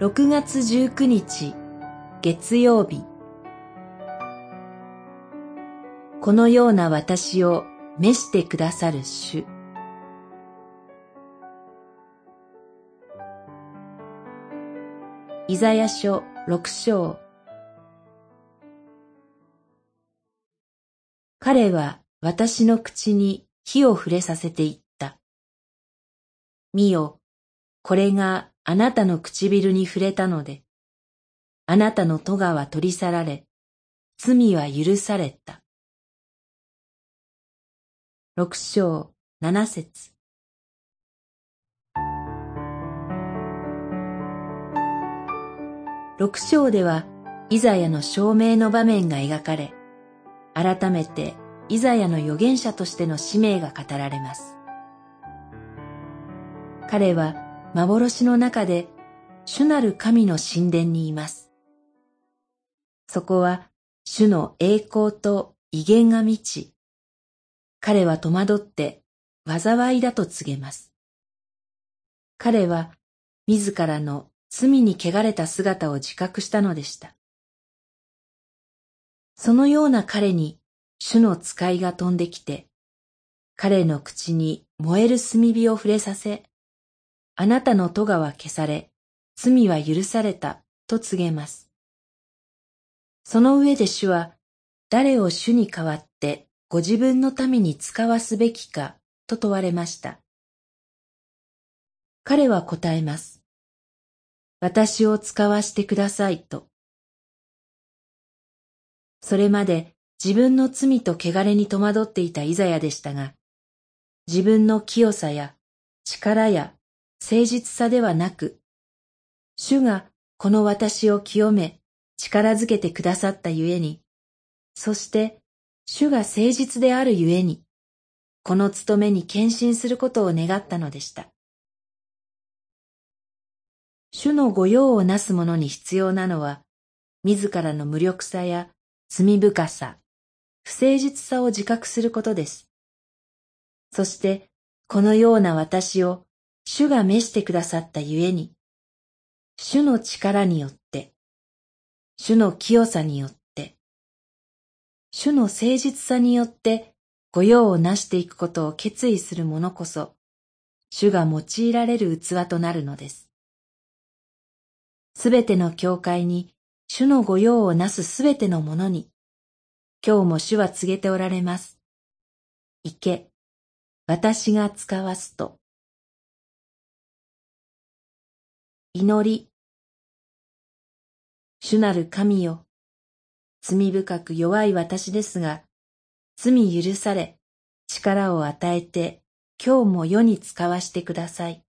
6月19日月曜日。このような私を召してくださる主。イザヤ書六章。彼は私の口に火を触れさせていった。見よ、これがあなたの唇に触れたので、あなたの咎は取り去られ、罪は許された。六章七節六章では、イザヤの証明の場面が描かれ、改めてイザヤの預言者としての使命が語られます。彼は幻の中で主なる神の神殿にいます。そこは主の栄光と威厳が満ち、彼は戸惑って災いだと告げます。彼は自らの罪に汚れた姿を自覚したのでした。そのような彼に主の使いが飛んできて、彼の口に燃える炭火を触れさせ、あなたの咎は消され、罪は許されたと告げます。その上で主は、誰を主に代わってご自分のために使わすべきかと問われました。彼は答えます。私を使わしてくださいと。それまで自分の罪と汚れに戸惑っていたイザヤでしたが、自分の清さや力や誠実さではなく、主がこの私を清め、力づけてくださったゆえに、そして主が誠実であるゆえに、この務めに献身することを願ったのでした。主の御用をなす者に必要なのは、自らの無力さや罪深さ、不誠実さを自覚することです。そして、このような私を主が召してくださったゆえに、主の力によって、主の清さによって、主の誠実さによって御用をなしていくことを決意する者こそ、主が用いられる器となるのです。すべての教会に、主の御用をなすすべての者に、今日も主は告げておられます。行け、私が使わすと。祈り。主なる神よ。罪深く弱い私ですが、罪許され、力を与えて、今日も世に使わしてください。